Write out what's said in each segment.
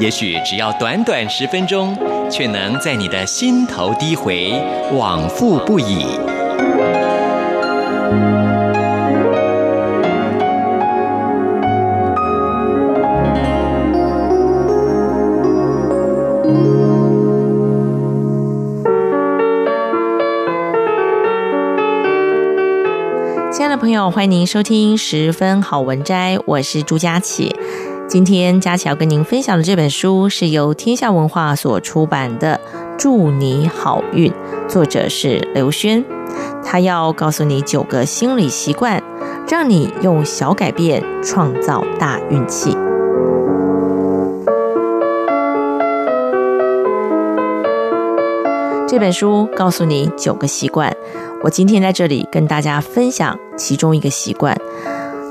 也许只要短短十分钟，却能在你的心头低回，往复不已。亲爱的朋友，欢迎您收听十分好文摘，我是朱佳琪。今天佳琪要跟您分享的这本书是由天下文化所出版的《祝你好运》，作者是刘轩。他要告诉你九个心理习惯，让你用小改变创造大运气。这本书告诉你九个习惯，我今天在这里跟大家分享其中一个习惯。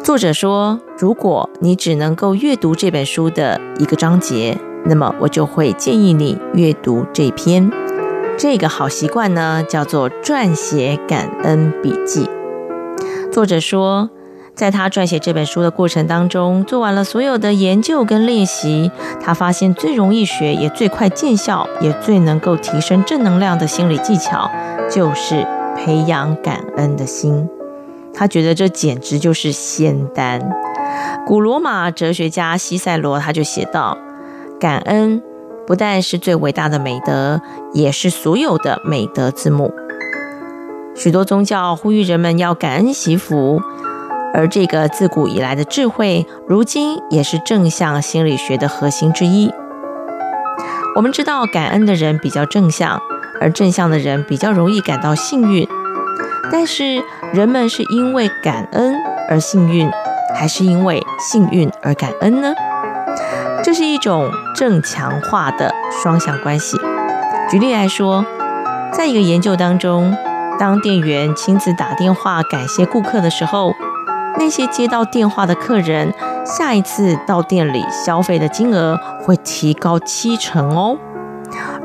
作者说，如果你只能够阅读这本书的一个章节，那么我就会建议你阅读这篇。这个好习惯呢，叫做撰写感恩笔记。作者说，在他撰写这本书的过程当中，做完了所有的研究跟练习，他发现最容易学、也最快见效、也最能够提升正能量的心理技巧，就是培养感恩的心。他觉得这简直就是仙丹。古罗马哲学家西塞罗他就写道：“感恩不但是最伟大的美德，也是所有的美德之母。”许多宗教呼吁人们要感恩惜福，而这个自古以来的智慧，如今也是正向心理学的核心之一。我们知道，感恩的人比较正向，而正向的人比较容易感到幸运。但是，人们是因为感恩而幸运，还是因为幸运而感恩呢？这是一种正强化的双向关系。举例来说，在一个研究当中，当店员亲自打电话感谢顾客的时候，那些接到电话的客人，下一次到店里消费的金额会提高七成哦，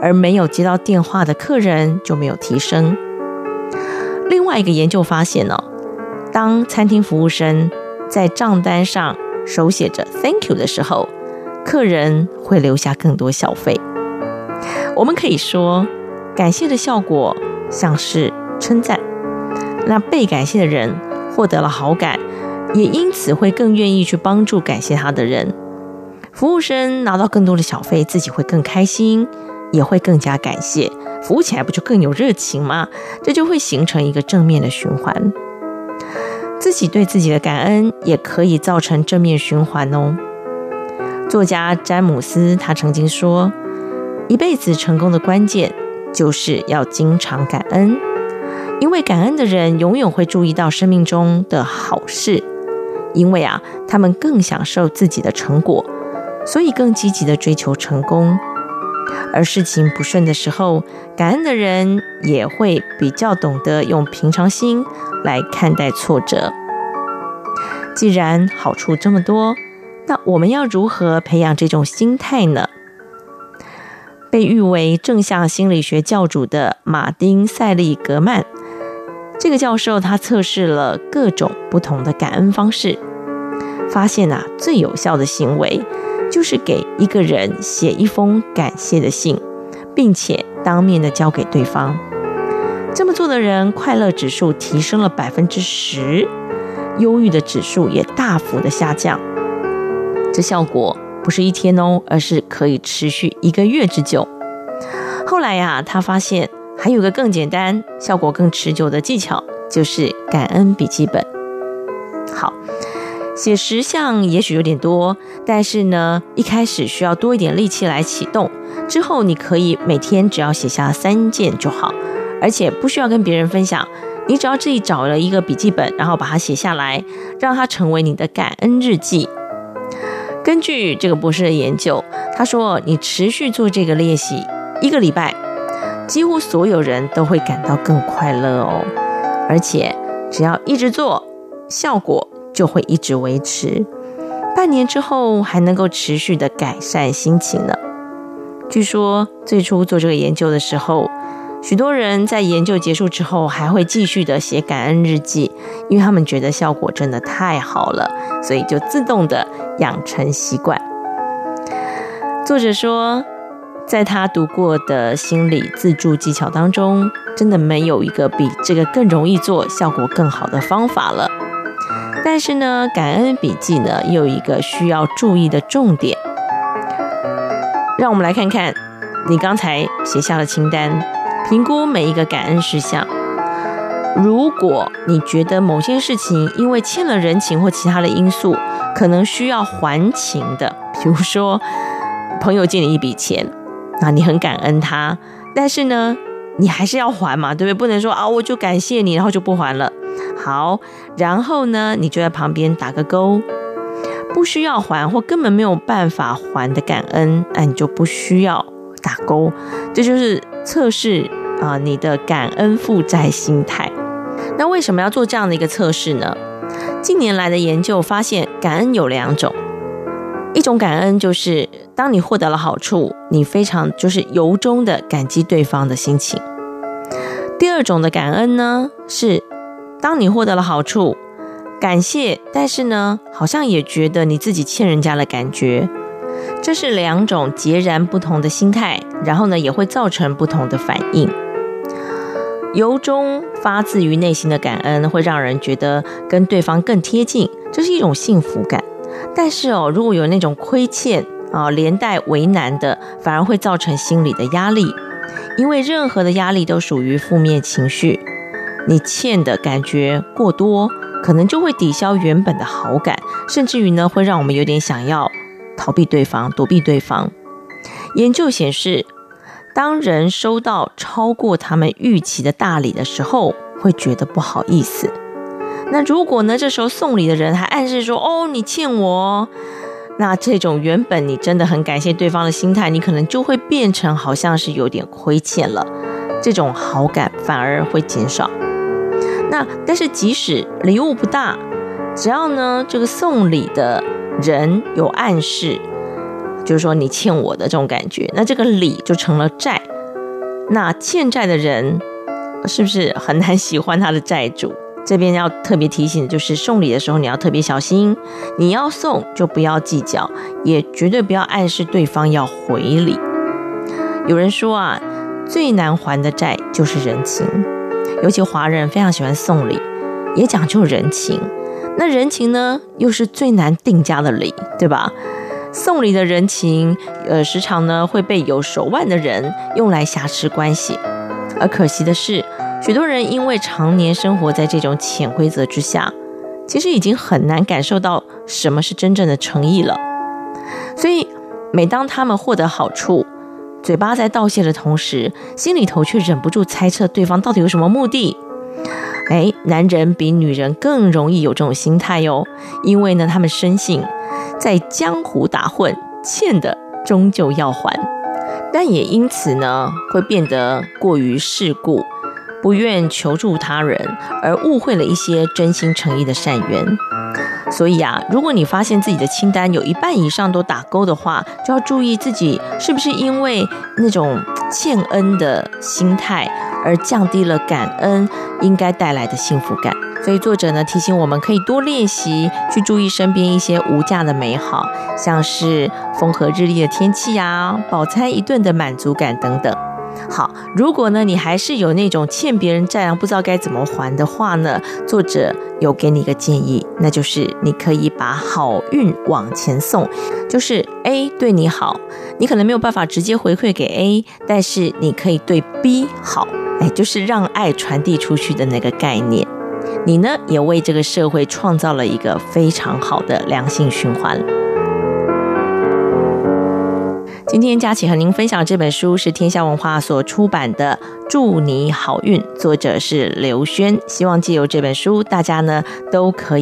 而没有接到电话的客人就没有提升。另外一个研究发现呢，当餐厅服务生在账单上手写着 “Thank you” 的时候，客人会留下更多小费。我们可以说，感谢的效果像是称赞，那被感谢的人获得了好感，也因此会更愿意去帮助感谢他的人。服务生拿到更多的小费，自己会更开心，也会更加感谢。服务起来不就更有热情吗？这就会形成一个正面的循环。自己对自己的感恩也可以造成正面循环哦。作家詹姆斯他曾经说，一辈子成功的关键就是要经常感恩，因为感恩的人永远会注意到生命中的好事，因为啊，他们更享受自己的成果，所以更积极地追求成功。而事情不顺的时候，感恩的人也会比较懂得用平常心来看待挫折。既然好处这么多，那我们要如何培养这种心态呢？被誉为正向心理学教主的马丁·塞利格曼，这个教授他测试了各种不同的感恩方式，发现啊，最有效的行为。就是给一个人写一封感谢的信，并且当面的交给对方。这么做的人，快乐指数提升了百分之十，忧郁的指数也大幅的下降。这效果不是一天哦，而是可以持续一个月之久。后来呀，他发现还有个更简单、效果更持久的技巧，就是感恩笔记本。好。写十项也许有点多，但是呢，一开始需要多一点力气来启动。之后你可以每天只要写下三件就好，而且不需要跟别人分享。你只要自己找了一个笔记本，然后把它写下来，让它成为你的感恩日记。根据这个博士的研究，他说你持续做这个练习一个礼拜，几乎所有人都会感到更快乐哦。而且只要一直做，效果就会一直维持，半年之后还能够持续的改善心情呢。据说最初做这个研究的时候，许多人在研究结束之后还会继续的写感恩日记，因为他们觉得效果真的太好了，所以就自动的养成习惯。作者说，在他读过的心理自助技巧当中，真的没有一个比这个更容易做、效果更好的方法了。但是呢，感恩笔记呢，又有一个需要注意的重点。让我们来看看你刚才写下的清单，评估每一个感恩事项。如果你觉得某些事情因为欠了人情或其他的因素，可能需要还情的，比如说朋友借你一笔钱，啊，你很感恩他，但是呢，你还是要还嘛，对不对？不能说啊，我就感谢你，然后就不还了。好，然后呢，你就在旁边打个勾，不需要还或根本没有办法还的感恩，那你就不需要打勾。这就是测试啊，你的感恩负债心态。那为什么要做这样的一个测试呢？近年来的研究发现，感恩有两种，一种感恩就是当你获得了好处，你非常就是由衷的感激对方的心情。第二种的感恩呢是。当你获得了好处，感谢，但是呢，好像也觉得你自己欠人家的感觉，这是两种截然不同的心态，然后呢，也会造成不同的反应。由衷发自于内心的感恩，会让人觉得跟对方更贴近，这是一种幸福感。但是哦，如果有那种亏欠啊，连带为难的，反而会造成心理的压力，因为任何的压力都属于负面情绪。你欠的感觉过多，可能就会抵消原本的好感，甚至于呢，会让我们有点想要逃避对方、躲避对方。研究显示，当人收到超过他们预期的大礼的时候，会觉得不好意思。那如果呢，这时候送礼的人还暗示说：“哦，你欠我。”那这种原本你真的很感谢对方的心态，你可能就会变成好像是有点亏欠了，这种好感反而会减少。那但是即使礼物不大，只要呢这个送礼的人有暗示，就是说你欠我的这种感觉，那这个礼就成了债。那欠债的人是不是很难喜欢他的债主？这边要特别提醒的，就是送礼的时候你要特别小心，你要送就不要计较，也绝对不要暗示对方要回礼。有人说啊，最难还的债就是人情。尤其华人非常喜欢送礼，也讲究人情。那人情呢，又是最难定价的礼，对吧？送礼的人情，呃，时常呢会被有手腕的人用来挟持关系。而可惜的是，许多人因为常年生活在这种潜规则之下，其实已经很难感受到什么是真正的诚意了。所以，每当他们获得好处，嘴巴在道谢的同时，心里头却忍不住猜测对方到底有什么目的。哎，男人比女人更容易有这种心态哟，因为呢，他们深信在江湖打混，欠的终究要还，但也因此呢，会变得过于世故，不愿求助他人，而误会了一些真心诚意的善缘。所以啊，如果你发现自己的清单有一半以上都打勾的话，就要注意自己是不是因为那种欠恩的心态而降低了感恩应该带来的幸福感。所以作者呢，提醒我们可以多练习去注意身边一些无价的美好，像是风和日丽的天气啊，饱餐一顿的满足感等等。好，如果呢，你还是有那种欠别人债，不知道该怎么还的话呢，作者有给你一个建议，那就是你可以把好运往前送，就是 A 对你好，你可能没有办法直接回馈给 A，但是你可以对 B 好，哎，就是让爱传递出去的那个概念，你呢也为这个社会创造了一个非常好的良性循环。今天佳琪和您分享这本书是天下文化所出版的《祝你好运》，作者是刘轩。希望借由这本书，大家呢都可以